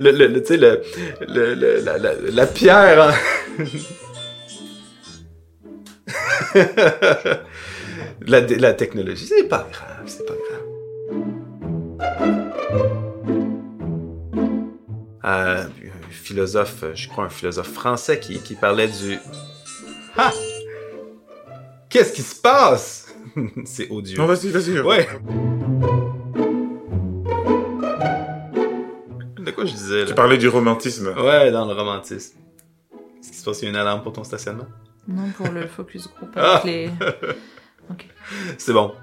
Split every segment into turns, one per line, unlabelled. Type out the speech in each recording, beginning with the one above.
Le, le, le- tu sais, le, le, le- la, la, la pierre. hein. la, la technologie, c'est pas grave, c'est pas grave. Euh, un philosophe, je crois un philosophe français qui, qui parlait du... Ah! Qu'est-ce qui se passe? c'est odieux.
Non, vas-y, vas-y.
Ouais. Quoi je disais, là?
Tu parlais du romantisme.
Ouais, dans le romantisme. Qu'est-ce qui se passe? Il y a une alarme pour ton stationnement?
Non, pour le focus group
Ah. C'est bon.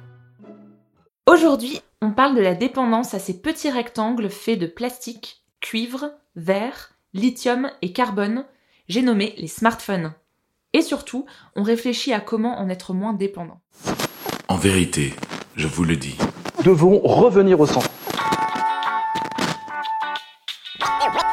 Aujourd'hui, on parle de la dépendance à ces petits rectangles faits de plastique, cuivre, verre, lithium et carbone, j'ai nommé les smartphones. Et surtout, on réfléchit à comment en être moins dépendant.
En vérité, je vous le dis,
devons revenir au centre.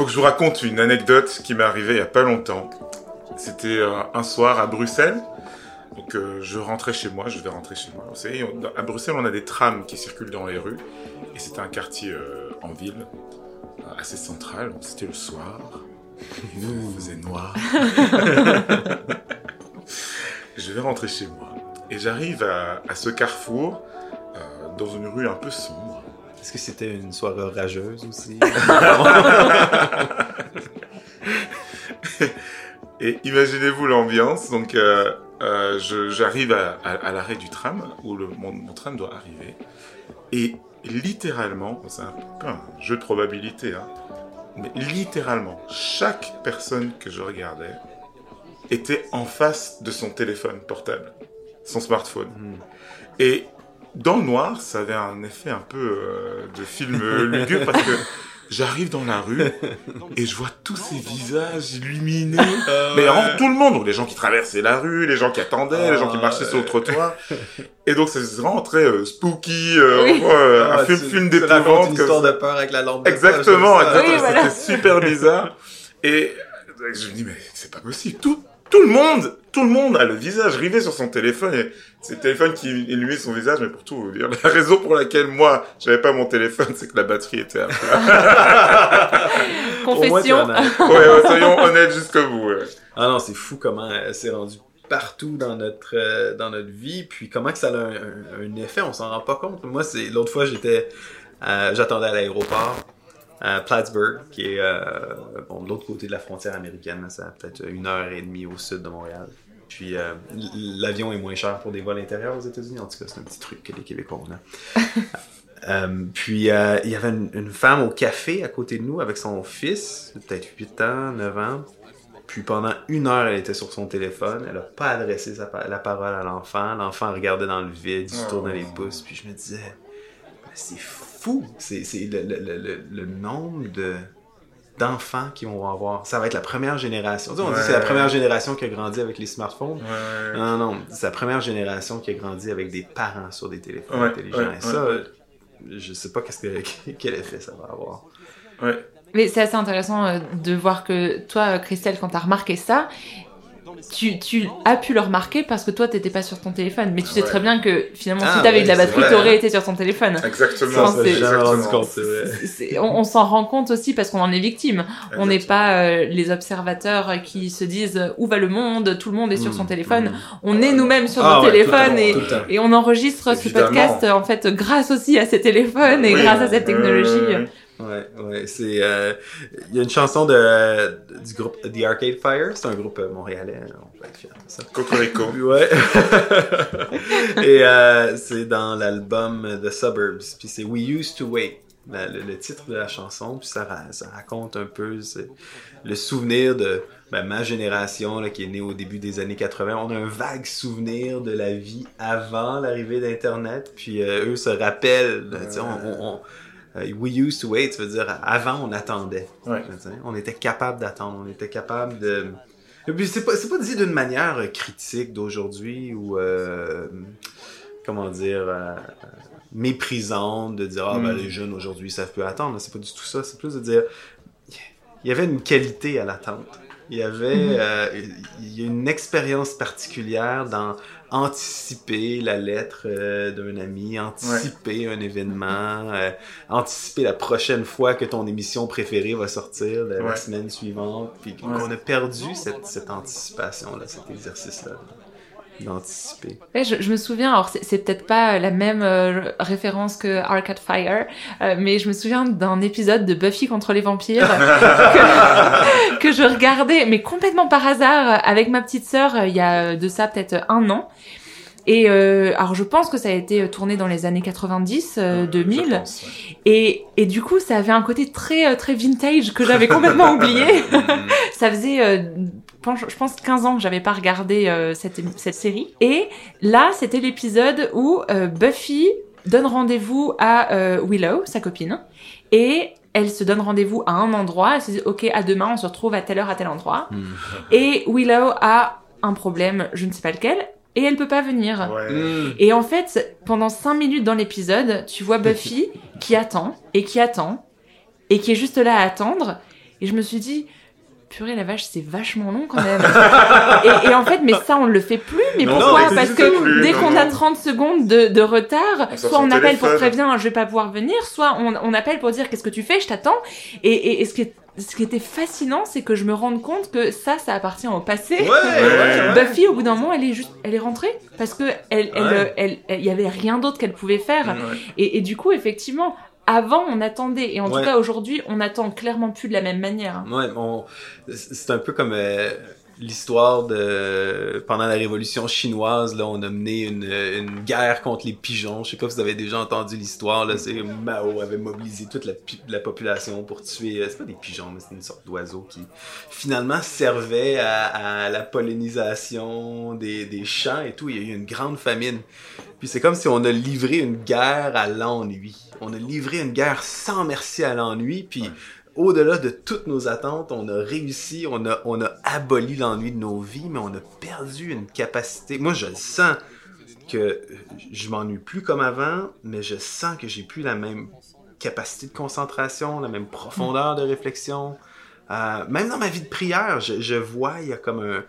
Faut que je vous raconte une anecdote qui m'est arrivée il y a pas longtemps. C'était euh, un soir à Bruxelles. Donc euh, je rentrais chez moi, je vais rentrer chez moi. Vous savez, on- à Bruxelles, on a des trams qui circulent dans les rues. Et c'était un quartier euh, en ville, assez central. C'était le soir. Il faisait noir. je vais rentrer chez moi. Et j'arrive à, à ce carrefour, euh, dans une rue un peu sombre.
Est-ce que c'était une soirée orageuse aussi?
Et imaginez-vous l'ambiance. Donc, euh, euh, j'arrive à, à- à l'arrêt du tram où le, mon, mon tram doit arriver. Et littéralement, c'est un peu un jeu de probabilité, hein, mais littéralement, chaque personne que je regardais était en face de son téléphone portable, son smartphone.
Hmm.
Et dans le noir, ça avait un effet un peu euh, de film lugubre parce que j'arrive dans la rue et je vois tous ces visages illuminés. Mais vraiment tout le monde, donc les gens qui traversaient la rue, les gens qui attendaient, les gens qui marchaient sur le trottoir. Et donc c'est vraiment très euh, spooky, euh,
Oui.
euh, un
Ah,
film, film d'épouvante.
une histoire de peur avec la lampe de
Exactement, exactement.
Oui, voilà.
C'était super bizarre. Et je me dis, mais c'est pas possible. Tout, tout le monde, tout le monde a le visage rivé sur son téléphone et c'est le téléphone qui illumine son visage, mais pour tout vous dire, la raison pour laquelle moi, j'avais pas mon téléphone, c'est que la batterie était à plat.
Confession.
en as.
ouais, ouais, soyons honnêtes jusqu'au bout. ouais.
Ah non, c'est fou comment euh, c'est rendu partout dans notre euh, dans notre vie, puis comment que ça a un, un- un effet, on s'en rend pas compte. Moi, c'est l'autre fois, j'étais, euh, j'attendais à l'aéroport à Plattsburgh, qui est euh, bon, de l'autre côté de la frontière américaine, ça a peut-être une heure et demie au sud de Montréal. Puis euh, l'avion est moins cher pour des vols intérieurs aux États-Unis. En tout cas, c'est un petit truc que les Québécois ont. Euh, puis euh, il y avait une, une femme au café à côté de nous avec son fils, peut-être 8 ans, 9 ans. Puis pendant une heure, elle était sur son téléphone. Elle a pas adressé sa la parole à l'enfant. L'enfant regardait dans le vide, il se
Oh.
tournait les pouces. Puis je me disais, c'est fou. C'est c'est le, le- le- le- nombre de d'enfants qui vont avoir. Ça va être la première génération. Tu sais, on dit que c'est la première génération qui a grandi avec les smartphones.
Ouais.
Non, non, c'est la première génération qui a grandi avec des parents sur des téléphones
Ouais,
intelligents.
ouais,
Et ça,
ouais.
je sais pas qu'est-ce que, quel effet ça va avoir.
Ouais.
Mais c'est assez intéressant euh, de voir que toi, Christelle, quand t'as remarqué ça, tu, tu as pu le remarquer parce que toi, t'étais pas sur ton téléphone. Mais tu sais
Ouais.
très bien que finalement,
Ah
si t'avais
ouais,
eu de la batterie, t'aurais été sur ton téléphone.
Exactement.
Vrai.
On on s'en rend compte aussi parce qu'on en est victime. On n'est pas euh, les observateurs qui se disent où va le monde, tout le monde est sur son
Mmh,
téléphone.
mmh.
On est nous-mêmes sur
Ah
nos
ouais,
téléphones et, on enregistre ce podcast en fait grâce aussi à ces téléphones et
Oui.
grâce à cette technologie.
Ouais, ouais.
C'est. euh, Il y a une chanson de, du groupe The Arcade Fire, c'est un groupe euh, montréalais, on peut être fier de ça.
Cocorico.
Ouais. Et euh, c'est dans l'album The Suburbs, puis c'est We Used to Wait, la- le, le titre de la chanson, puis ça, ça raconte un peu le souvenir de ben, ma génération là, qui est née au début des années 80, on a un vague souvenir de la vie avant l'arrivée d'Internet. Puis euh, eux se rappellent, on- euh, we used to wait, ça veut dire avant on attendait.
Ouais.
On était capable d'attendre, on était capable de. Et puis c'est pas c'est pas dit d'une manière euh, critique d'aujourd'hui ou euh, comment dire euh, méprisante de dire ah ben
Mm.
les jeunes aujourd'hui savent plus attendre. C'est pas du tout ça. C'est plus de dire il y avait une qualité à l'attente. Il y avait euh, il y a une expérience particulière dans anticiper la lettre euh, d'un ami, anticiper un événement, euh, anticiper la prochaine fois que ton émission préférée va sortir la, semaine suivante. Puis
Ouais.
qu'on a perdu cette, cette anticipation-là, cet exercice-là d'anticiper.
Ouais, je, je me souviens, alors c'est, peut-être pas la même euh, référence que Arcade Fire, euh, mais je me souviens d'un épisode de Buffy contre les vampires que, que je regardais, mais complètement par hasard, avec ma petite sœur, euh, il y a de ça peut-être un an. Et euh, alors je pense que ça a été tourné dans les années 90, euh, 2000.
Je pense, ouais.
Et, et du coup, ça avait un côté très très vintage que j'avais complètement oublié. ça faisait, euh, je pense- je pense, 15 ans que j'avais pas regardé euh, cette, cette série. Et là, c'était l'épisode où euh, Buffy donne rendez-vous à euh, Willow, sa copine, et elle se donne rendez-vous à un endroit. Elle se dit, ok, à demain, on se retrouve à telle heure à tel endroit.
Mm.
Et Willow a un problème, je ne sais pas lequel, et elle peut pas venir.
Ouais.
Mm.
Et en fait, pendant cinq minutes dans l'épisode, tu vois Buffy qui attend et qui attend et qui est juste là à attendre. Et je me suis dit, purée la vache, c'est vachement long quand même. et, et en fait, mais ça, on le fait plus. Mais
Non,
pourquoi
non,
Parce que
plus,
dès qu'on a 30 secondes de, de retard,
On
soit on appelle pour
téléphone.
prévenir, je vais pas pouvoir venir, soit on, on appelle pour dire qu'est-ce que tu fais, je t'attends. Et, et, et ce, qui est- ce qui était fascinant, c'est que je me rende compte que ça, ça appartient au passé.
Ouais, ouais, ouais.
Buffy, au bout d'un moment, elle est juste, elle est rentrée parce que elle, elle,
Ouais.
elle, elle- il y avait rien d'autre qu'elle pouvait faire.
Ouais.
Et, et du coup, effectivement, avant, on attendait, et en
Ouais.
tout cas aujourd'hui, on attend clairement plus de la même manière.
Ouais, on- c'est un peu comme euh, l'histoire de pendant la révolution chinoise là, on a mené une, une guerre contre les pigeons. Je sais pas si vous avez déjà entendu l'histoire là, c'est Mao avait mobilisé toute la, population pour tuer. euh, C'est pas des pigeons, mais c'est une sorte d'oiseau qui finalement servait à, à la pollinisation des, des champs et tout. Il y a eu une grande famine. Puis c'est comme si on a livré une guerre à l'ennui. On a livré une guerre sans merci à l'ennui. Puis au-delà de toutes nos attentes, on a réussi, on a, on a aboli l'ennui de nos vies, mais on a perdu une capacité. Moi, je le sens que je m'ennuie plus comme avant, mais je sens que j'ai plus la même capacité de concentration, la même profondeur de réflexion. Euh, même dans ma vie de prière, je, je vois, il y a comme un.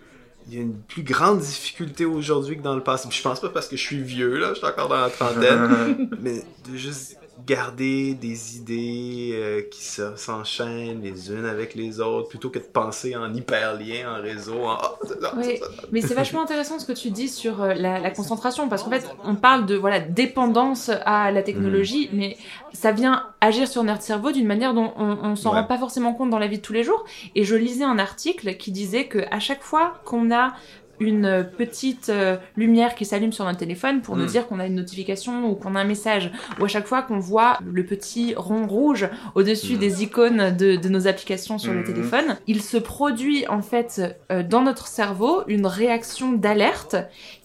Il y a une plus grande difficulté aujourd'hui que dans le passé. Puis je pense pas parce que je suis vieux, là, je suis encore dans la trentaine mais de juste garder des idées euh, qui se- s'enchaînent les unes avec les autres plutôt que de penser en hyperlien, en réseau, en Ah,
Oui, mais c'est vachement intéressant ce que tu dis sur euh, la, la concentration, parce qu'en fait, on parle de voilà dépendance à la technologie,
Mhm.
mais ça vient agir sur notre cerveau d'une manière dont on, on s'en
Ouais.
rend pas forcément compte dans la vie de tous les jours. Et je lisais un article qui disait que à chaque fois qu'on a une petite euh, lumière qui s'allume sur notre téléphone pour nous
Mm.
dire qu'on a une notification ou qu'on a un message, ou à chaque fois qu'on voit le petit rond rouge au-dessus
Mm.
des icônes de, de nos applications sur le
Mhm.
téléphone, il se produit en fait euh, dans notre cerveau une réaction d'alerte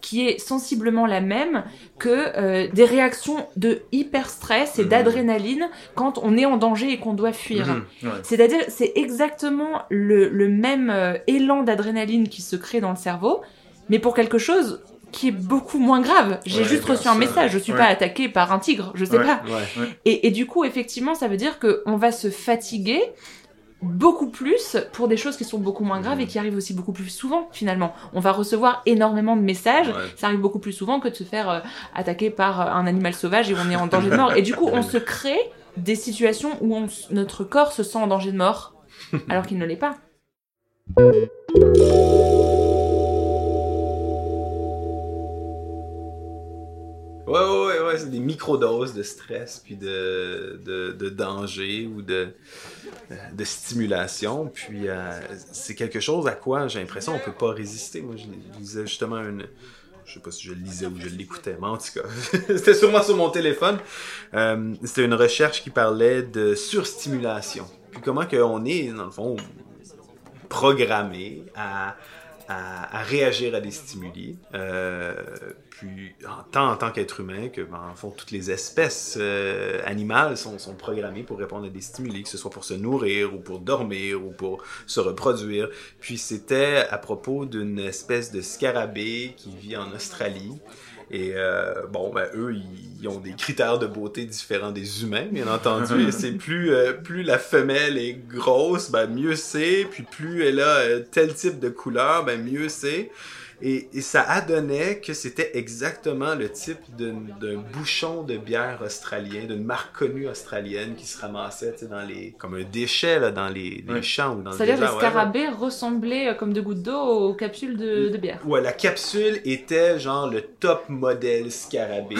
qui est sensiblement la même que euh, des réactions de hyper stress et d'adrénaline quand on est en danger et qu'on doit fuir.
Ouais.
C'est-à-dire, c'est exactement le, le même euh, élan d'adrénaline qui se crée dans le cerveau, mais pour quelque chose qui est beaucoup moins grave. J'ai
Ouais,
juste reçu un message, je suis
Ouais.
pas attaqué par un tigre, je sais
Ouais.
pas. Et, et du coup, effectivement, ça veut dire que on va se fatiguer beaucoup plus pour des choses qui sont beaucoup moins graves et qui arrivent aussi beaucoup plus souvent finalement. On va recevoir énormément de messages, ça arrive beaucoup plus souvent que de se faire euh, attaquer par euh, un animal sauvage et on est en danger de mort. Et du coup, on se crée des situations où on notre corps se sent en danger de mort alors qu'il ne l'est pas.
Ouais, ouais, ouais, c'est des microdoses de stress, puis de, de, danger ou de, de stimulation. Puis euh, c'est quelque chose à quoi j'ai l'impression on peut pas résister. Moi, je lisais justement une. Je sais pas si je le lisais ou je l'écoutais, mais en tout cas, c'était sûrement sur mon téléphone. Euh, c'était une recherche qui parlait de surstimulation. Puis comment qu'on est, dans le fond, programmés à, à, à réagir à des stimuli. Euh, puis, en tant, qu'être humain, que ben, en fond, toutes les espèces euh, animales sont, sont programmées pour répondre à des stimuli, que ce soit pour se nourrir ou pour dormir ou pour se reproduire. Puis, c'était à propos d'une espèce de scarabée qui vit en Australie. Et euh, bon, ben, eux, ils, ils ont des critères de beauté différents des humains, bien entendu. Et c'est plus, euh, plus la femelle est grosse, ben, mieux c'est. Puis plus elle a euh, tel type de couleur, ben, mieux c'est. Et, et ça adonnait que c'était exactement le type d'un bouchon de bière australien, d'une marque connue australienne qui se ramassait tu sais, dans les, comme un déchet là, dans les, les
Ouais.
champs ou dans le
C'est-à-dire les
désert, whatever.
scarabées ressemblaient euh, comme de gouttes d'eau aux capsules de, de bière.
Ouais, la capsule était genre le top modèle scarabée,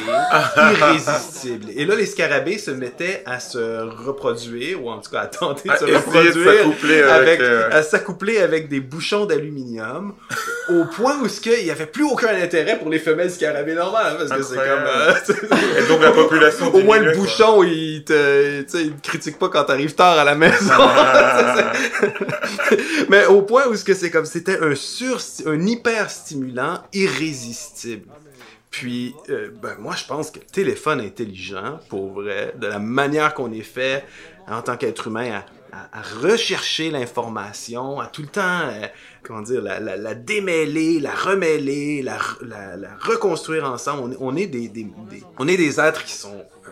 irrésistible. Et là, les scarabées se mettaient à se reproduire, ou en tout cas à tenter de
À
se
de
reproduire
s'accoupler avec,
avec,
euh,
à s'accoupler avec des bouchons d'aluminium, au point où ce qu'il y avait plus aucun intérêt pour les femelles scarabées normales, parce que c'est comme, euh,
donc la population
au moins le
diminuait, quoi.
bouchon, il te, il te critique pas quand t'arrives tard à la maison. Mais au point où ce que c'est comme, c'était un sur, un hyper stimulant irrésistible. Puis, euh, ben, moi, je pense que le téléphone intelligent, pour vrai, de la manière qu'on est fait en tant qu'être humain à, à- à rechercher l'information, à tout le temps, euh, comment dire, la, la, la démêler, la remêler, la, re- la, la reconstruire ensemble. On est, on est des, des, des- on est des êtres qui sont euh,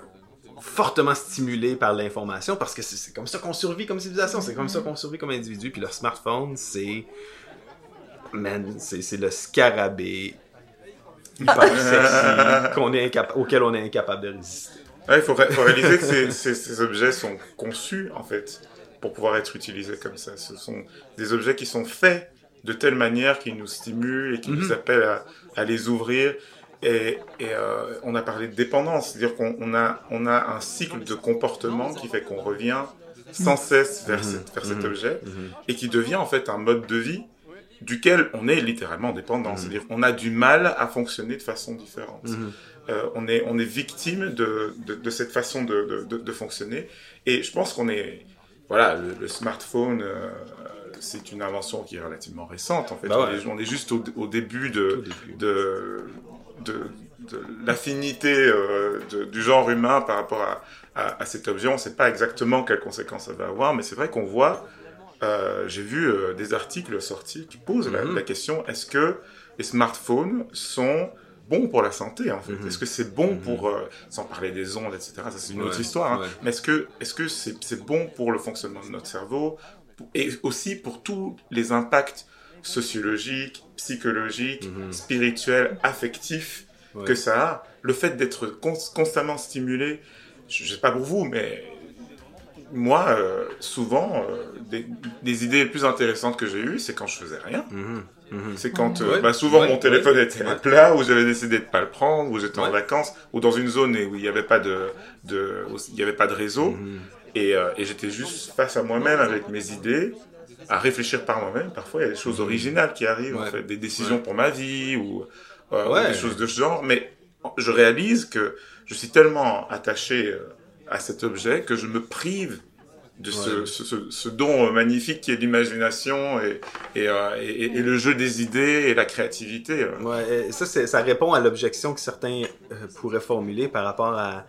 fortement stimulés par l'information parce que c'est comme ça qu'on survit comme civilisation, c'est comme ça qu'on survit comme individu. Puis le smartphone, c'est. Man, c'est le scarabée hyper sexy est incapa- auquel on est incapable de résister.
Ouais, il faut, ré- faut réaliser que ces, ces- ces objets sont conçus, en fait, pour pouvoir être utilisés comme ça. Ce sont des objets qui sont faits de telle manière qu'ils nous stimulent et qui nous
Mhm.
appellent à, à les ouvrir. Et, et, euh, on a parlé de dépendance, c'est-à-dire qu'on on a, on a un cycle de comportement qui fait qu'on revient sans cesse vers,
Mhm.
cette- vers cet
Mhm.
objet et qui devient en fait un mode de vie duquel on est littéralement dépendant.
Mhm.
C'est-à-dire qu'on a du mal à fonctionner de façon différente.
Mhm.
Euh, on, est, on est victime de, de, de cette façon de, de fonctionner. Et je pense qu'on est... Voilà, le, le smartphone, euh, c'est une invention qui est relativement récente. En fait,
Bah
on, est, on est juste au, au début de,
début.
de, de, de l'affinité euh, du genre humain par rapport à, à, à cet objet. On ne sait pas exactement quelles conséquences ça va avoir, mais c'est vrai qu'on voit, euh, j'ai vu des articles sortis qui posent la,
Mhm.
la question, est-ce que les smartphones sont bons pour la santé en fait
Mhm.
Est-ce que c'est bon
Mhm.
pour, euh, sans parler des ondes, etc. Ça c'est une autre histoire. hein.
ouais.
Mais est-ce que est-ce que c'est bon pour le fonctionnement de notre cerveau et aussi pour tous les impacts sociologiques, psychologiques,
Mhm.
spirituels, affectifs
Ouais.
que ça a? Le fait d'être cons- constamment stimulé, je, je sais pas pour vous, mais moi, euh, souvent, euh, des, des idées les plus intéressantes que j'ai eues, c'est quand je faisais rien.
Mhm.
C'est quand, euh,
Ouais,
bah, souvent,
ouais,
mon téléphone
ouais,
était à plat, ou j'avais décidé de pas le prendre, ou j'étais en vacances, ou dans une zone où il n'y avait pas de, de, où il y avait pas de réseau,
Mhm.
et, euh, et j'étais juste face à moi-même avec mes idées, à réfléchir par moi-même. Parfois, il y a des choses originales qui arrivent, en
Mhm. Ouais.
fait, des décisions
Ouais.
pour ma vie, ou, euh, ou des choses de ce genre, mais je réalise que je suis tellement attaché à cet objet que je me prive de ce,
Ouais.
ce, ce- ce don magnifique qui est l'imagination et, et, euh, et, et le jeu des idées et la créativité.
Ouais, et ça, ça répond à l'objection que certains euh, pourraient formuler par rapport à,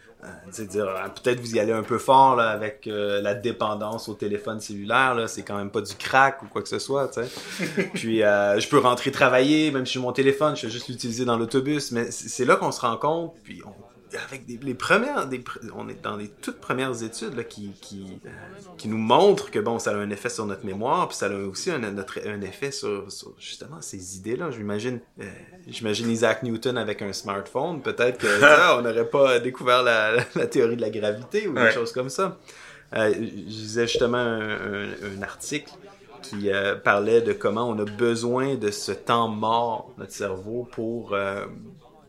dire ah, peut-être vous y allez un peu fort là, avec euh, la dépendance au téléphone cellulaire. Là, c'est quand même pas du crack ou quoi que ce soit. Puis euh, je peux rentrer travailler, même sur mon téléphone, je vais juste l'utiliser dans l'autobus. Mais c'est c'est là qu'on se rend compte. Puis on- avec des, les premières, des, on est dans les toutes premières études là, qui, qui, euh, qui nous montrent que bon, ça a un effet sur notre mémoire, puis ça a aussi un, notre, un effet sur, sur justement ces idées-là. J'imagine, euh, j'imagine Isaac Newton avec un smartphone. Peut-être que ça, on n'aurait pas découvert la, la théorie de la gravité ou des
Ouais.
choses comme ça. Euh, je disais justement un, un- un article qui parlait de comment on a besoin de ce temps mort, notre cerveau, pour,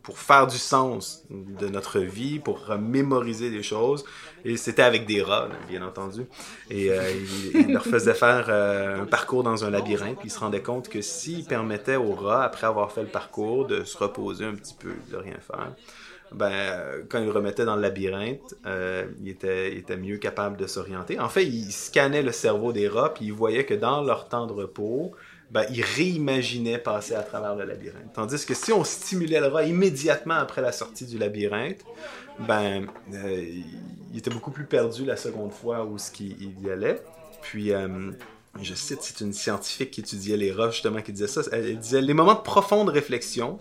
pour faire du sens de notre vie, pour mémoriser des choses. Et c'était avec des rats, bien entendu. Et euh, il, leur faisait faire euh, un parcours dans un labyrinthe, puis il se rendait compte que s'il permettait aux rats, après avoir fait le parcours, de se reposer un petit peu, de rien faire, ben, quand il remettait dans le labyrinthe, euh, il, mieux capable de s'orienter. En fait, il scannait le cerveau des rats, puis il voyait que dans leur temps de repos, ben, ils réimaginaient passer à travers le labyrinthe. Tandis que si on stimulait le rat immédiatement après la sortie du labyrinthe, ben, euh, il était beaucoup plus perdu la seconde fois où ce il y allait. Puis, euh, je cite, c'est une scientifique qui étudiait les rats, justement, qui disait ça. Elle disait Les moments de profonde réflexion,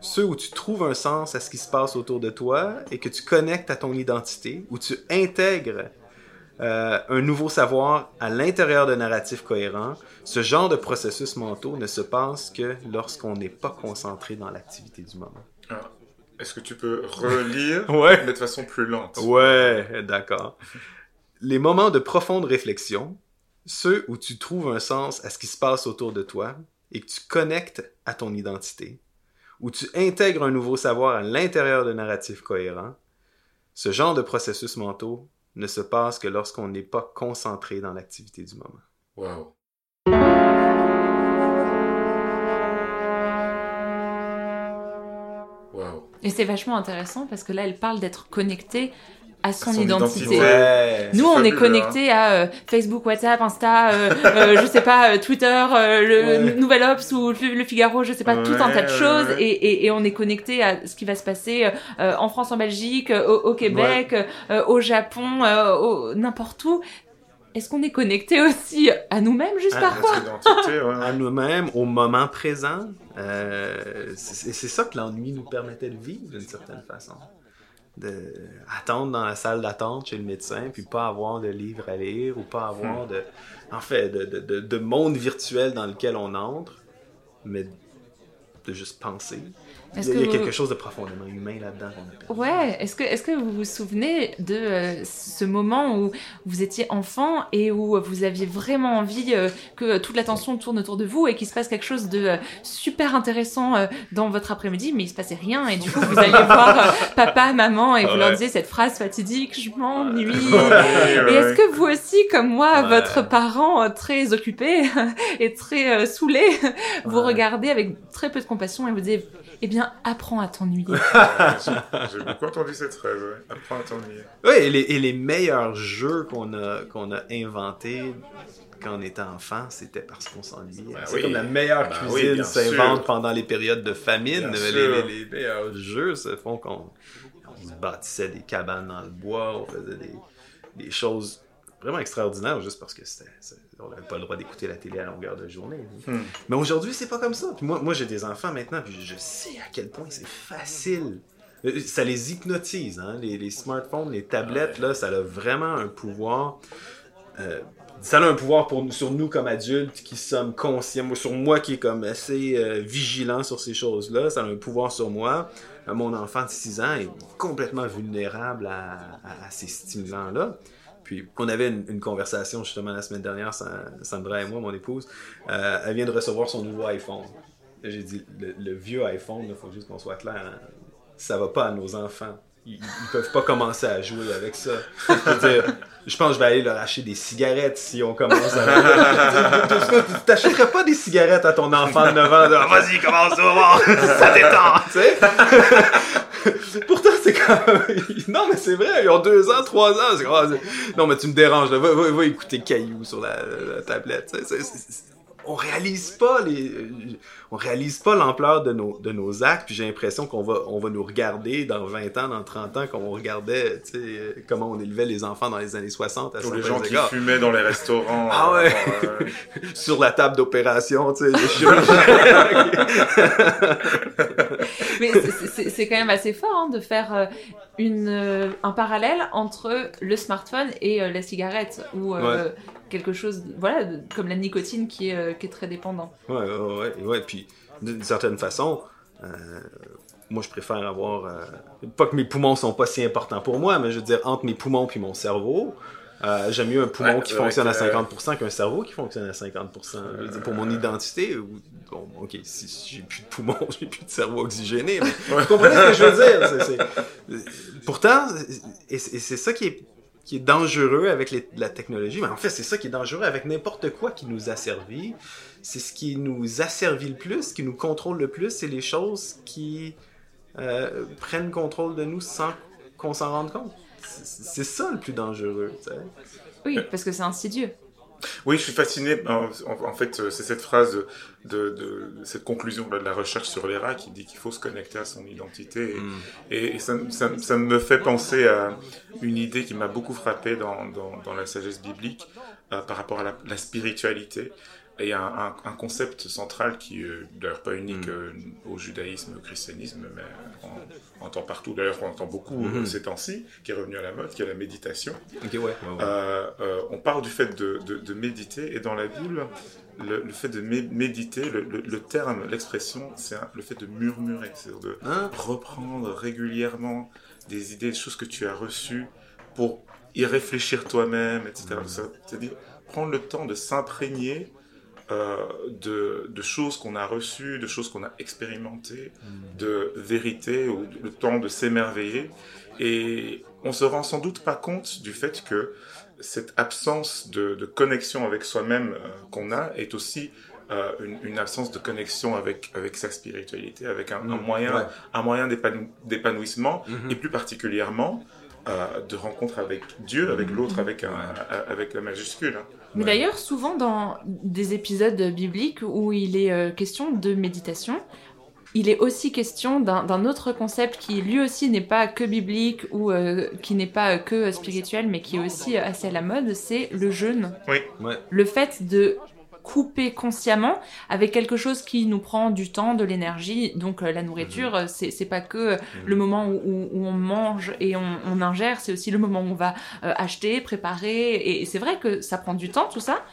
ceux où tu trouves un sens à ce qui se passe autour de toi et que tu connectes à ton identité, où tu intègres euh, un nouveau savoir à l'intérieur de narratifs cohérents, ce genre de processus mentaux ne se passe que lorsqu'on n'est pas concentré dans l'activité du moment.
Ah. Est-ce que tu peux relire,
Ouais.
mais de façon plus lente?
Ouais, d'accord. Les moments de profonde réflexion, ceux où tu trouves un sens à ce qui se passe autour de toi et que tu connectes à ton identité, où tu intègres un nouveau savoir à l'intérieur de narratifs cohérents, ce genre de processus mentaux ne se passe que lorsqu'on n'est pas concentré dans l'activité du moment.
Waouh. Waouh.
Et c'est vachement intéressant parce que là, elle parle d'être connectée à son,
son
identité.
identité.
Ouais.
Nous, on est
fabuleux,
connecté à euh, Facebook, WhatsApp, Insta, euh, euh, je sais pas, euh, Twitter, euh, le
Ouais.
Nouvel Obs ou le, le Figaro, je sais pas, tout un tas de choses,
ouais, ouais.
Et, et, et on est connecté à ce qui va se passer euh, en France, en Belgique, au, au Québec, euh, au Japon, euh, au- n'importe où. Est-ce qu'on est connecté aussi à nous-mêmes juste
À
parfois?
Notre identité, ouais.
à nous-mêmes, au moment présent. Euh, c'est ça que l'ennui nous permettait de vivre d'une certaine façon. De attendre dans la salle d'attente chez le médecin, puis pas avoir de livre à lire, ou pas avoir de, en fait, de, de, de, de monde virtuel dans lequel on entre, mais de juste penser. Il
Est-ce
y a,
que
quelque
vous-
chose de profondément humain là-dedans qu'on a perdu.
Ouais, est-ce que, est-ce que vous vous souvenez de euh, ce moment où vous étiez enfant et où vous aviez vraiment envie euh, que toute l'attention tourne autour de vous et qu'il se passe quelque chose de euh, super intéressant euh, dans votre après-midi, mais il se passait rien et du coup vous alliez voir euh, papa, maman et vous leur
Ouais.
disiez cette phrase fatidique, je m'ennuie.
Ouais,
Et
ouais.
est-ce que vous aussi, comme moi,
Ouais.
votre parent très occupé et très euh, saoulé, vous
Ouais.
regardez avec très peu de compassion et vous dites, eh bien, apprends à t'ennuyer.
J'ai beaucoup entendu cette phrase, ouais. Apprends à t'ennuyer.
Oui, et les, et les meilleurs jeux qu'on a, qu'on a inventés quand on était enfant, c'était parce qu'on s'ennuyait.
Ben
c'est
oui.
comme la meilleure
Ben
cuisine s'invente pendant les périodes de famine. Les,
sûr.
les- les meilleurs jeux se font qu'on on se bâtissait des cabanes dans le bois, on faisait des, des choses vraiment extraordinaires juste parce que c'était, on n'avait pas le droit d'écouter la télé à longueur de journée.
Hmm.
Mais aujourd'hui, c'est pas comme ça. Puis moi, moi j'ai des enfants maintenant, puis je sais à quel point c'est facile. Euh, Ça les hypnotise, hein? les, les smartphones, les tablettes, là, ça a vraiment un pouvoir. euh, ça a un pouvoir pour nous, sur nous comme adultes qui sommes conscients, sur moi qui est comme assez euh, vigilant sur ces choses-là, ça a un pouvoir sur moi. Euh, mon enfant de 6 ans est complètement vulnérable à, à- à ces stimulants-là. Puis, on avait une, une conversation justement la semaine dernière, Sa- Sandra et moi, mon épouse. Euh, elle vient de recevoir son nouveau iPhone. J'ai dit, le, le vieux iPhone, il faut juste qu'on soit clair, hein, ça va pas à nos enfants. Ils, ils peuvent pas commencer à jouer avec ça. Je veux dire, je pense que je vais aller leur acheter des cigarettes si on commence à... Tu t'achèterais pas des cigarettes à ton enfant de 9 ans. Vas-y, commence, on va voir. Ça détend. Pourtant, Non, mais c'est vrai, ils ont 2 ans, 3 ans. ah, Non, mais tu me déranges, là. Va, écouter Caillou sur la, tablette. On réalise pas les... On réalise pas l'ampleur de nos, de nos actes, puis j'ai l'impression qu'on va, on va nous regarder dans 20 ans, dans 30 ans, comme on regardait, tu sais, euh, comment on élevait les enfants dans les années 60 à
Pour les gens qui fumaient dans les restaurants.
Ah
euh,
ouais.
euh,
sur la table d'opération, tu sais.
Mais c'est- quand même assez fort hein, de faire euh, une, euh, un parallèle entre le smartphone et euh, la cigarette ou euh, quelque chose, voilà, de- comme la nicotine qui est, euh, qui est très dépendant.
ouais, ouais, ouais, ouais, puis d'une certaine façon, euh, moi je préfère avoir, euh, pas que mes poumons sont pas si importants pour moi, mais je veux dire, entre mes poumons puis mon cerveau, euh, j'aime mieux un poumon
Ouais,
qui fonctionne à
euh,
50% qu'un cerveau qui fonctionne à 50%. Je veux dire, pour mon identité, bon, ok, si, si j'ai plus de poumons, j'ai plus de cerveau oxygéné, mais vous comprenez ce que je veux dire? Pourtant, et c'est et c'est ça qui est, qui est dangereux avec les- la technologie, mais en fait, c'est ça qui est dangereux avec n'importe quoi qui nous a servi. C'est ce qui nous asservit le plus, ce qui nous contrôle le plus, c'est les choses qui euh, prennent contrôle de nous sans qu'on s'en rende compte. C'est ça le plus dangereux.
Oui, parce que c'est insidieux.
Oui, je suis fasciné. En, fait, euh, c'est cette phrase de, de, de- cette conclusion de la recherche sur les rats qui dit qu'il faut se connecter à son identité. Et,
Mm.
et- et ça, ça- ça me fait penser à une idée qui m'a beaucoup frappé dans, dans, dans la sagesse biblique euh, par rapport à la, la spiritualité. Et il y a un, concept central qui, euh, d'ailleurs pas unique
Mm.
euh, au judaïsme, au christianisme, mais on entend partout, d'ailleurs on entend beaucoup euh,
Mhm.
ces temps-ci, qui est revenu à la mode, qui est la méditation.
Ok, ouais. ouais, ouais.
Euh, euh, on parle du fait de, de- de méditer, et dans la Bible, le, le fait de mé- méditer, le, le- le terme, l'expression, c'est le fait de murmurer, c'est-à-dire de
Hein?
reprendre régulièrement des idées, des choses que tu as reçues pour y réfléchir toi-même, etc. Ça- C'est-à-dire prendre le temps de s'imprégner euh, de, de choses qu'on a reçues, de choses qu'on a expérimentées, de vérité, ou le temps de s'émerveiller. Et on se rend sans doute pas compte du fait que cette absence de, de connexion avec soi-même euh, qu'on a est aussi euh, une, une absence de connexion avec, avec sa spiritualité, avec un, un
Mm,
moyen,
ouais.
un moyen d'épanou- d'épanouissement
Mhm.
et plus particulièrement euh, de rencontre avec Dieu, avec l'autre, avec, un, avec la majuscule. hein.
Mais
Ouais.
d'ailleurs, souvent dans des épisodes bibliques où il est euh, question de méditation, il est aussi question d'un autre concept qui lui aussi n'est pas que biblique ou euh, qui n'est pas que euh, spirituel, mais qui est aussi assez à la mode, c'est le jeûne.
Ouais.
Le fait de couper consciemment avec quelque chose qui nous prend du temps, de l'énergie. Donc euh, la nourriture, euh, c'est c'est pas que euh, le moment où, on mange et on, on ingère, c'est aussi le moment où on va acheter, préparer. Et, c'est vrai que ça prend du temps tout ça.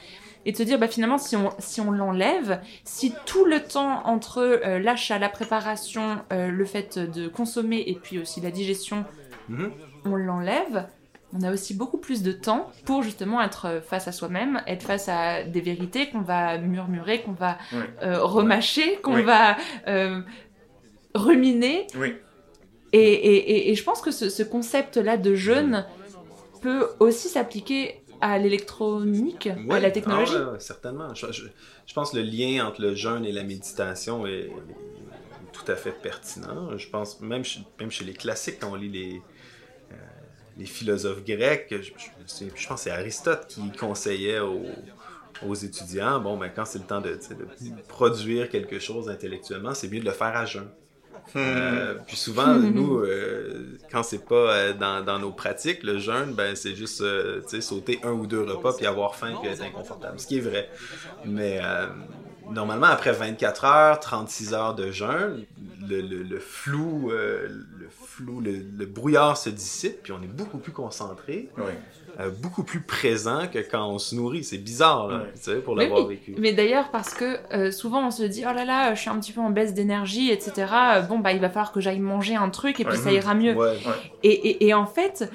Et de se dire, bah, finalement, si on, si on l'enlève, si tout le temps entre euh, l'achat, la préparation, euh, le fait de consommer et puis aussi la digestion,
Mhm.
on l'enlève, on a aussi beaucoup plus de temps pour justement être face à soi-même, être face à des vérités qu'on va murmurer, qu'on va euh, remâcher, qu'on
Oui.
va euh, ruminer.
Oui,
Et, et- et- et je pense que ce, ce concept-là de jeûne peut aussi s'appliquer à l'électronique, à
Ouais.
la technologie.
Ah ouais, certainement. Je, je- je pense que le lien entre le jeûne et la méditation est, est tout à fait pertinent. Je pense même, chez- même chez les classiques, quand on lit les, les philosophes grecs, je, je- c'est- je pense que c'est Aristote qui conseillait aux, aux étudiants, bon, ben, quand c'est le temps de, produire quelque chose intellectuellement, c'est mieux de le faire à jeun. Euh, puis souvent, nous, euh, quand c'est pas euh, dans, dans nos pratiques, le jeûne, ben c'est juste euh, tu sais, sauter un ou deux repas puis avoir faim puis être inconfortable. Ce qui est vrai. Mais euh, normalement, après 24 heures, 36 heures de jeûne, le, le- le flou, euh, le flou, le, le brouillard se dissipe puis on est beaucoup plus concentré,
oui.
euh, beaucoup plus présent que quand on se nourrit. C'est bizarre, là,
Ouais.
tu sais, pour l'avoir
oui,
vécu.
Mais d'ailleurs, parce que euh, souvent on se dit oh là là, je suis un petit peu en baisse d'énergie, etc. Euh, Bon, bah il va falloir que j'aille manger un truc et puis ça ira mieux.
Ouais.
Et, et, et en fait,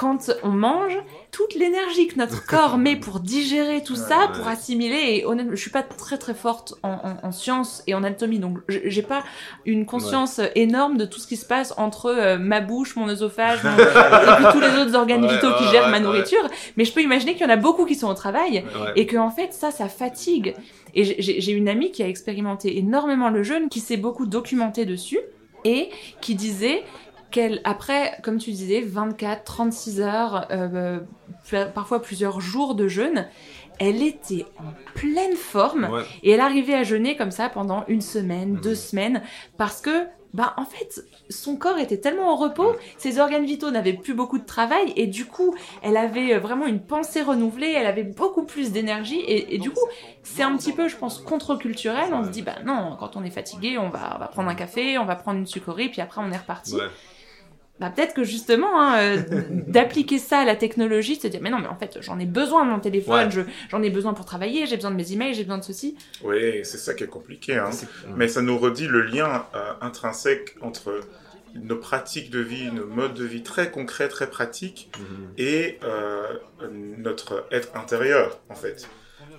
quand on mange, toute l'énergie que notre corps met pour digérer tout ça, pour assimiler, et honnêtement, je suis pas très très forte en, en, en sciences et en anatomie, donc j'ai pas une conscience énorme de tout ce qui se passe entre euh, ma bouche, mon œsophage, mon- et puis tous les autres organes
Ouais,
vitaux qui
ouais,
gèrent ma nourriture. Mais je peux imaginer qu'il y en a beaucoup qui sont au travail et que en fait ça ça fatigue. Et j'ai une amie qui a expérimenté énormément le jeûne qui s'est beaucoup documentée dessus et qui disait qu'elle après comme tu disais 24 36 heures euh, euh, parfois plusieurs jours de jeûne elle était en pleine forme
Ouais.
et elle arrivait à jeûner comme ça pendant une semaine,
Mhm.
deux semaines, parce que, bah, en fait, son corps était tellement en repos, ses organes vitaux n'avaient plus beaucoup de travail, et du coup, elle avait euh, vraiment une pensée renouvelée, elle avait beaucoup plus d'énergie, et, et du coup, c'est un petit peu, je pense, contre-culturel. On se dit, bah non, quand on est fatigué, on va, on va prendre un café, on va prendre une sucrerie, puis après, on est reparti.
Ouais.
Bah, peut-être que justement, hein, euh, d'appliquer ça à la technologie, de se dire, mais non, mais en fait, j'en ai besoin de mon téléphone,
Ouais.
je- j'en ai besoin pour travailler, j'ai besoin de mes emails, j'ai besoin de ceci.
Oui, c'est ça qui est compliqué. Hein. Mais ça nous redit le lien euh, intrinsèque entre nos pratiques de vie, nos modes de vie très concrets, très pratiques,
Mhm.
et euh, notre être intérieur, en fait.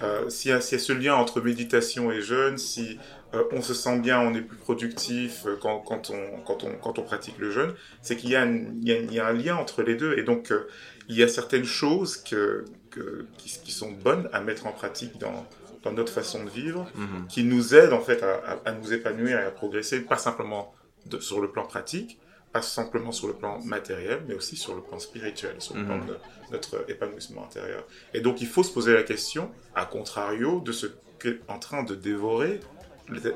Euh, S'il y, y a ce lien entre méditation et jeûne, si euh, on se sent bien, on est plus productif euh, quand, quand, on, quand, on, quand on pratique le jeûne, c'est qu'il y, a une- il y, a- il y a un lien entre les deux. Et donc, euh, il y a certaines choses que, que, qui, qui sont bonnes à mettre en pratique dans, dans notre façon de vivre,
Mhm.
qui nous aident en fait à, à- à nous épanouir et à progresser, pas simplement de- sur le plan pratique, pas simplement sur le plan matériel, mais aussi sur le plan spirituel, sur le
Mhm.
plan de notre épanouissement intérieur. Et donc il faut se poser la question, à contrario, de ce qu'est en train de dévorer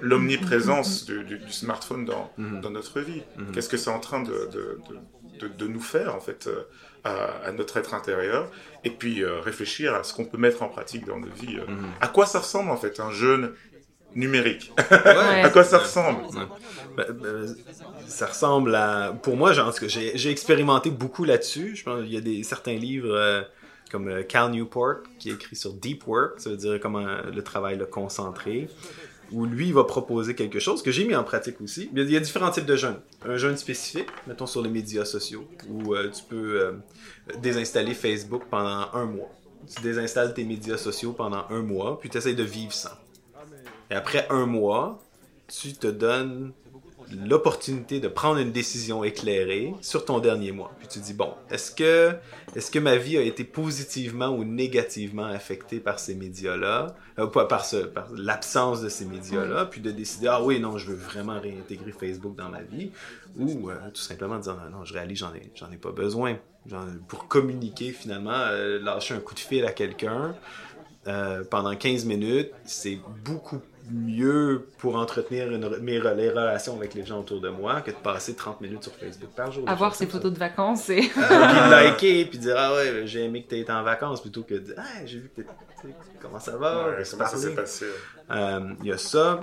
l'omniprésence du, du- du smartphone dans,
Mhm.
dans notre vie.
Mhm.
Qu'est-ce que c'est en train de, de, de, de- de nous faire, en fait, euh, à, à notre être intérieur, et puis euh, réfléchir à ce qu'on peut mettre en pratique dans nos vies. euh. À quoi ça ressemble, en fait, un jeûne numérique?
Ouais.
À quoi ça ressemble?
Ouais. Ben, ben, ça ressemble à. Pour moi, genre, j'ai expérimenté beaucoup là-dessus. Je pense qu'il y a des certains livres euh, comme Cal Newport qui est écrit sur Deep Work, ça veut dire comment le travail le concentré, où lui va proposer quelque chose que j'ai mis en pratique aussi. Il y a, différents types de jeûnes. Un jeûne spécifique, mettons sur les médias sociaux, où euh, tu peux euh, désinstaller Facebook pendant un mois. Tu désinstalles tes médias sociaux pendant un mois, puis tu essaies de vivre sans. Et après un mois, tu te donnes l'opportunité de prendre une décision éclairée sur ton dernier mois. Puis tu dis, bon, est-ce que, est-ce que ma vie a été positivement ou négativement affectée par ces médias-là, euh, par, ce, par l'absence de ces médias-là, puis de décider, ah oui, non, je veux vraiment réintégrer Facebook dans ma vie, ou euh, tout simplement dire, non, non, je réalise, j'en ai, j'en ai pas besoin. Pour communiquer finalement, euh, lâcher un coup de fil à quelqu'un, euh, pendant 15 minutes, c'est beaucoup mieux pour entretenir une- mes les relations avec les gens autour de moi que de passer 30 minutes sur Facebook par jour.
Avoir ses
ça.
photos de vacances et.
puis de liker, puis dire Ah ouais, j'ai aimé que tu étais en vacances, plutôt que de dire Ah, j'ai vu que t'es- comment ça va,
Ouais, Comment ça
parler.
s'est passé?
Euh, Il y a ça.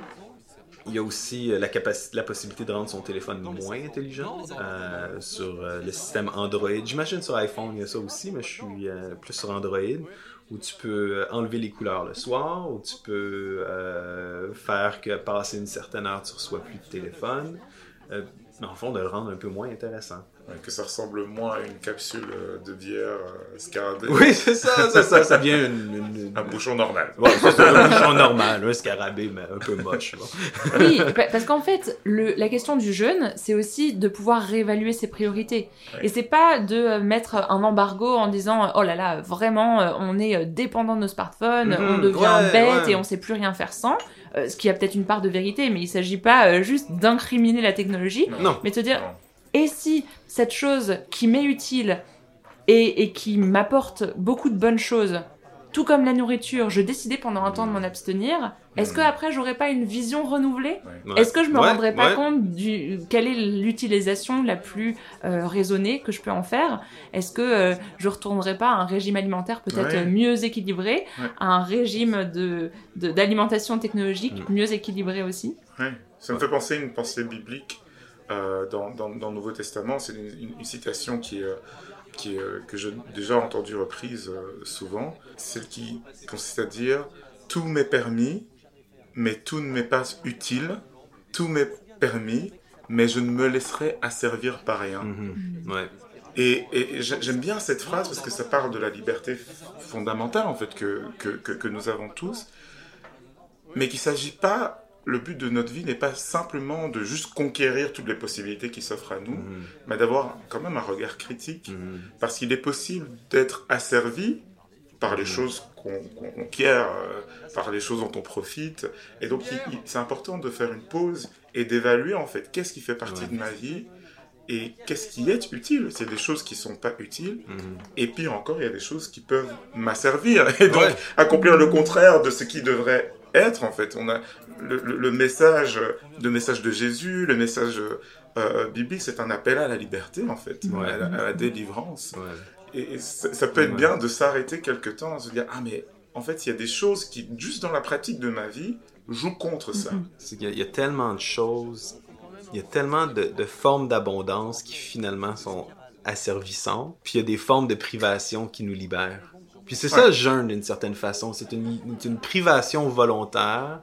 Il y a aussi euh, la, capacité, la possibilité de rendre son téléphone moins intelligent euh, sur euh, le système Android. J'imagine sur iPhone, il y a ça aussi, mais je suis euh, plus sur Android, où tu peux euh, enlever les couleurs le soir, où tu peux euh, faire que passer une certaine heure, tu reçois plus de téléphone. Euh, mais en fond, de le rendre un peu moins intéressant.
Ouais, Que ça ressemble moins à une capsule euh, de bière euh, scarabée.
Oui, c'est ça, c'est ça, ça devient une... une- une-
Un bouchon normal.
Ouais, c'est ça, un bouchon normal, un scarabée, mais un peu moche. bon.
Oui, pa- parce qu'en fait, le, la question du jeûne, c'est aussi de pouvoir réévaluer ses priorités.
Ouais.
Et c'est pas de euh, mettre un embargo en disant oh là là, vraiment, euh, on est euh, dépendant de nos smartphones,
Mhm,
on devient
ouais,
bête
ouais.
et on sait plus rien faire sans. Euh, ce qui a peut-être une part de vérité, mais il s'agit pas euh, juste d'incriminer la technologie,
Non.
mais de se dire
Non.
Et si cette chose qui m'est utile et, et qui m'apporte beaucoup de bonnes choses, tout comme la nourriture, je décidais pendant un temps de m'en abstenir, est-ce que après j'aurais pas une vision renouvelée
Ouais.
Est-ce que je me
Ouais,
rendrais pas
ouais.
compte du quelle est l'utilisation la plus euh, raisonnée que je peux en faire? Est-ce que euh, je retournerais pas à un régime alimentaire peut-être
Ouais.
mieux équilibré,
Ouais.
à un régime de de- d'alimentation technologique
Mm.
mieux équilibré aussi?
Ouais. Ça me fait penser à une pensée biblique euh, dans, dans, dans le Nouveau Testament. C'est une, une- une citation qui, euh, qui, euh, que j'ai déjà entendue reprise souvent. Celle qui consiste à dire Tout m'est permis, mais tout ne m'est pas utile. Tout m'est permis, mais je ne me laisserai asservir par rien.
Mhm. Ouais.
Et, et j'ai- j'aime bien cette phrase parce que ça parle de la liberté fondamentale en fait que, que, que, que nous avons tous, mais qu'il ne s'agit pas, le but de notre vie n'est pas simplement de juste conquérir toutes les possibilités qui s'offrent à nous,
Mhm.
mais d'avoir quand même un regard critique,
Mhm.
parce qu'il est possible d'être asservi par les choses qu'on qu'on conquiert, euh, par les choses dont on profite, et donc c'est important de faire une pause et d'évaluer en fait qu'est-ce qui fait partie
Ouais.
de ma vie et qu'est-ce qui est utile. C'est des choses qui sont pas utiles, et puis encore, il y a des choses qui peuvent m'asservir. Et donc,
Ouais.
accomplir le contraire de ce qui devrait être, en fait. On a le, le- le message, le message de Jésus, le message euh, biblique, c'est un appel à la liberté, en fait,
Ouais.
à, la, à la délivrance.
Ouais.
Et, et ça, ça peut être
Ouais.
bien de s'arrêter quelque temps, de se dire, ah, mais en fait, il y a des choses qui, juste dans la pratique de ma vie, jouent contre ça.
Y a- il y, a tellement de choses, il y a tellement de, de formes d'abondance qui finalement sont asservissantes, puis il y a des formes de privation qui nous libèrent. Puis c'est ça le jeûne d'une certaine façon, c'est une, c'est une privation volontaire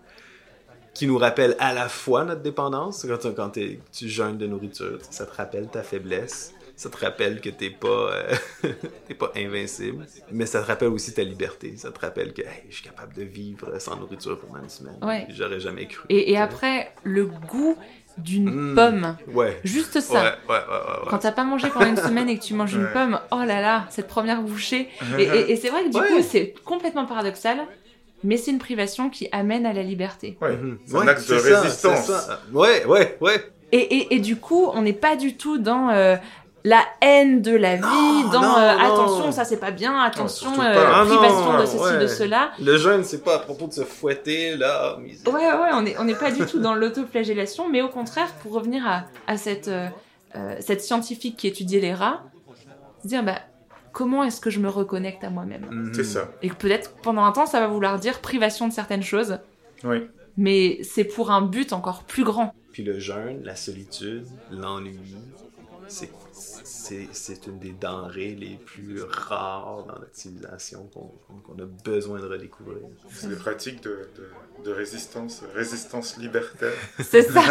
qui nous rappelle à la fois notre dépendance, quand, tu- quand t'es- tu jeûnes de nourriture, ça te rappelle ta faiblesse, ça te rappelle que t'es pas, euh, pas invincible, mais ça te rappelle aussi ta liberté, ça te rappelle que hey, je suis capable de vivre sans nourriture pendant une semaine.
Ouais.
J'aurais jamais cru.
Et, et après, le goût d'une
Mm.
pomme,
Ouais.
juste ça.
Ouais, ouais, ouais.
Quand t'as pas mangé pendant une semaine et que tu manges une pomme, oh là là, cette première bouchée. Et, et- et c'est vrai que du coup, c'est complètement paradoxal. Mais c'est une privation qui amène à la liberté.
Ouais.
Mhm.
C'est un acte de résistance.
ça. Ouais, ouais, ouais.
Et, et, et du coup, on n'est pas du tout dans euh, la haine de la vie,
Non,
dans
non,
euh,
non.
attention, ça c'est pas bien, attention, euh,
pas.
Ah
privation
non,
de ceci,
ouais.
de cela.
Le jeûne, c'est pas à propos de se fouetter, là. misère.
Ouais, ouais, on n'est on n'est pas du tout dans l'autoflagellation, mais au contraire, pour revenir à, à cette, cette scientifique qui étudiait les rats, se dire, bah, comment est-ce que je me reconnecte à moi-même
Mhm.
C'est ça.
Et que peut-être pendant un temps, ça va vouloir dire privation de certaines choses,
Oui.
mais c'est pour un but encore plus grand.
Puis le jeûne, la solitude, l'ennui, c'est, c'est, c'est une des denrées les plus rares dans notre civilisation qu'on, qu'on a besoin de redécouvrir.
C'est des pratiques de, de, de résistance, résistance libertaire.
C'est ça.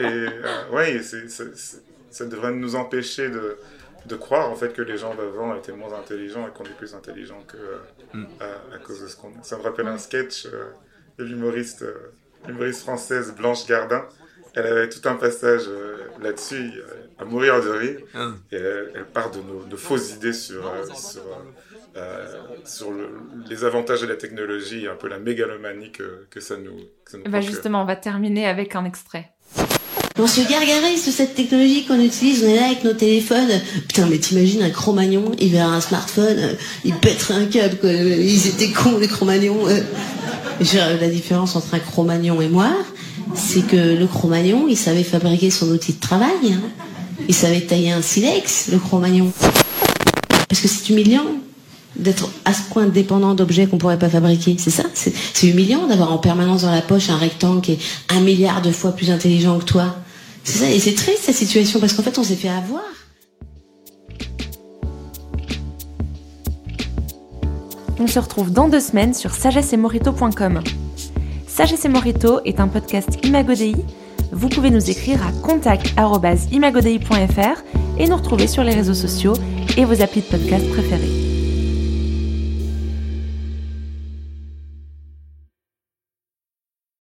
Et euh, ouais, c'est, c'est- c'est- ça devrait nous empêcher de, de croire en fait que les gens d'avant étaient moins intelligents et qu'on est plus intelligents que euh,
Mm.
à, à cause de ce qu'on est. Ça me rappelle un sketch euh, de l'humoriste, euh, française Blanche Gardin. Elle avait tout un passage euh, là-dessus, euh, à mourir de rire.
Ah.
Et elle, elle part de, nos, de fausses idées sur, euh, sur, sur le- les avantages de la technologie et un peu la mégalomanie que, que ça nous, que ça nous
Bah justement, on va terminer avec un extrait.
On se gargarise de cette technologie qu'on utilise, on est là avec nos téléphones. Putain, mais t'imagines un Cro-Magnon, il verra un smartphone, il pèterait un câble. Ils étaient cons, les Cro-Magnons. La différence entre un Cro-Magnon et moi, c'est que le Cro-Magnon, il savait fabriquer son outil de travail. hein. Il savait tailler un silex, le Cro-Magnon. Parce que c'est humiliant d'être à ce point dépendant d'objets qu'on pourrait pas fabriquer. C'est ça c'est humiliant d'avoir en permanence dans la poche un rectangle qui est un milliard de fois plus intelligent que toi. C'est ça, et c'est triste cette situation parce qu'en fait on s'est fait avoir.
On se retrouve dans deux semaines sur sagessemorito.com. Sagesse et Morito est un podcast Imagodei. Vous pouvez nous écrire à contact.imagodei.fr et nous retrouver sur les réseaux sociaux et vos applis de podcast préférés.